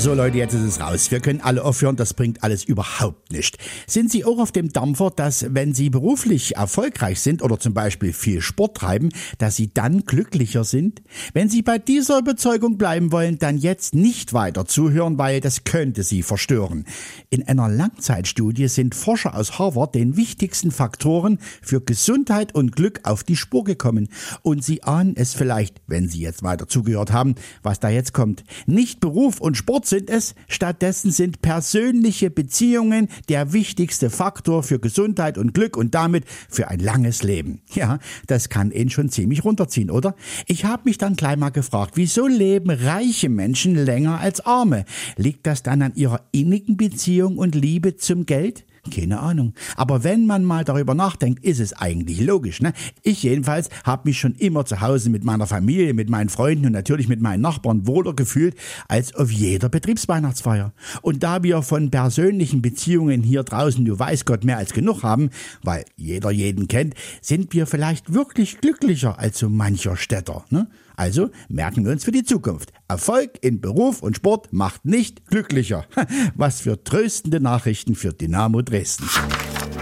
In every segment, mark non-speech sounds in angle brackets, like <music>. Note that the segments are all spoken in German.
So Leute, jetzt ist es raus. Wir können alle aufhören, das bringt alles überhaupt nicht. Sind Sie auch auf dem Dampfer, dass wenn Sie beruflich erfolgreich sind oder zum Beispiel viel Sport treiben, dass Sie dann glücklicher sind? Wenn Sie bei dieser Überzeugung bleiben wollen, dann jetzt nicht weiter zuhören, weil das könnte Sie verstören. In einer Langzeitstudie sind Forscher aus Harvard den wichtigsten Faktoren für Gesundheit und Glück auf die Spur gekommen. Und Sie ahnen es vielleicht, wenn Sie jetzt weiter zugehört haben, was da jetzt kommt. Nicht Beruf und Sport sind es, stattdessen sind persönliche Beziehungen der wichtigste Faktor für Gesundheit und Glück und damit für ein langes Leben. Ja, das kann ihn schon ziemlich runterziehen, oder? Ich habe mich dann gleich mal gefragt, wieso leben reiche Menschen länger als arme? Liegt das dann an ihrer innigen Beziehung und Liebe zum Geld? Keine Ahnung. Aber wenn man mal darüber nachdenkt, ist es eigentlich logisch. Ne? Ich jedenfalls habe mich schon immer zu Hause mit meiner Familie, mit meinen Freunden und natürlich mit meinen Nachbarn wohler gefühlt als auf jeder Betriebsweihnachtsfeier. Und da wir von persönlichen Beziehungen hier draußen, du weißt Gott, mehr als genug haben, weil jeder jeden kennt, sind wir vielleicht wirklich glücklicher als so mancher Städter. Ne? Also merken wir uns für die Zukunft. Erfolg in Beruf und Sport macht nicht glücklicher. <laughs> Was für tröstende Nachrichten für Dynamo Dresden.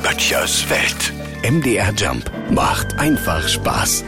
Böttchers Welt. MDR Jump macht einfach Spaß.